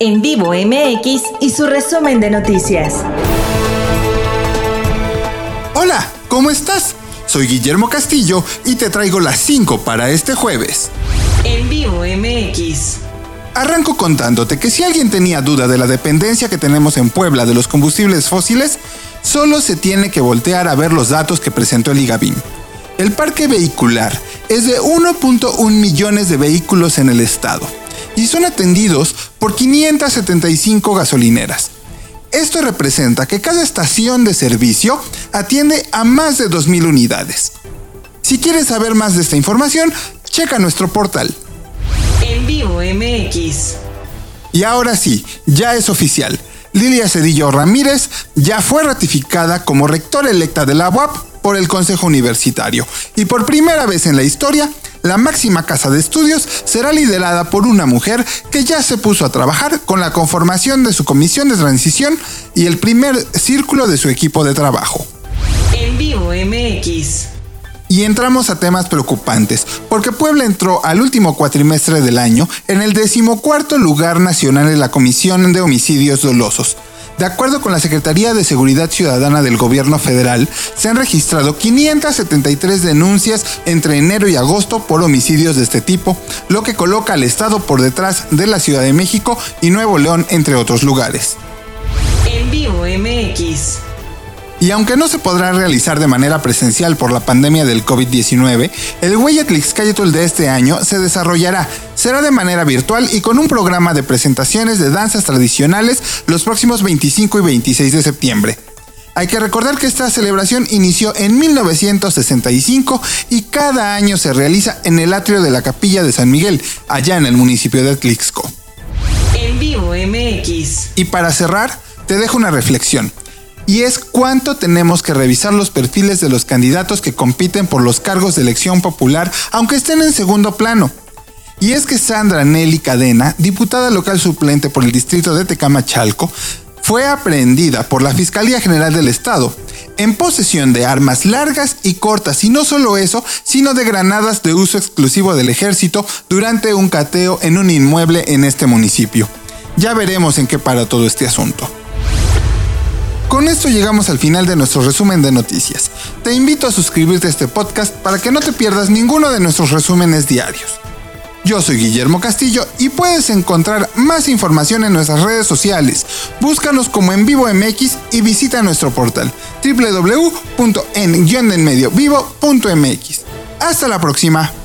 En vivo MX y su resumen de noticias. Hola, ¿cómo estás? Soy Guillermo Castillo y te traigo las 5 para este jueves. En vivo MX. Arranco contándote que si alguien tenía duda de la dependencia que tenemos en Puebla de los combustibles fósiles, solo se tiene que voltear a ver los datos que presentó el IGABIM. El parque vehicular es de 1.1 millones de vehículos en el estado y son atendidos por 575 gasolineras. Esto representa que cada estación de servicio atiende a más de 2.000 unidades. Si quieres saber más de esta información, checa nuestro portal. En vivo MX. Y ahora sí, ya es oficial. Lilia Cedillo Ramírez ya fue ratificada como rectora electa de la UAP por el Consejo Universitario. Y por primera vez en la historia, la máxima casa de estudios será liderada por una mujer que ya se puso a trabajar con la conformación de su comisión de transición y el primer círculo de su equipo de trabajo. En vivo MX. Y entramos a temas preocupantes, porque Puebla entró al último cuatrimestre del año en el decimocuarto lugar nacional en la Comisión de Homicidios Dolosos. De acuerdo con la Secretaría de Seguridad Ciudadana del Gobierno Federal, se han registrado 573 denuncias entre enero y agosto por homicidios de este tipo, lo que coloca al Estado por detrás de la Ciudad de México y Nuevo León, entre otros lugares. En vivo MX. Y aunque no se podrá realizar de manera presencial por la pandemia del COVID-19, el Hueyatlixcayetl de este año se desarrollará. Será de manera virtual y con un programa de presentaciones de danzas tradicionales los próximos 25 y 26 de septiembre. Hay que recordar que esta celebración inició en 1965 y cada año se realiza en el atrio de la Capilla de San Miguel, allá en el municipio de Atlixco. En vivo MX. Y para cerrar, te dejo una reflexión y es cuánto tenemos que revisar los perfiles de los candidatos que compiten por los cargos de elección popular, aunque estén en segundo plano. Y es que Sandra Nelly Cadena, diputada local suplente por el distrito de Tecamachalco, fue aprehendida por la Fiscalía General del Estado en posesión de armas largas y cortas, y no solo eso, sino de granadas de uso exclusivo del ejército durante un cateo en un inmueble en este municipio. Ya veremos en qué para todo este asunto. Con esto llegamos al final de nuestro resumen de noticias. Te invito a suscribirte a este podcast para que no te pierdas ninguno de nuestros resúmenes diarios. Yo soy Guillermo Castillo y puedes encontrar más información en nuestras redes sociales. Búscanos como en vivo MX y visita nuestro portal wwwen Hasta la próxima.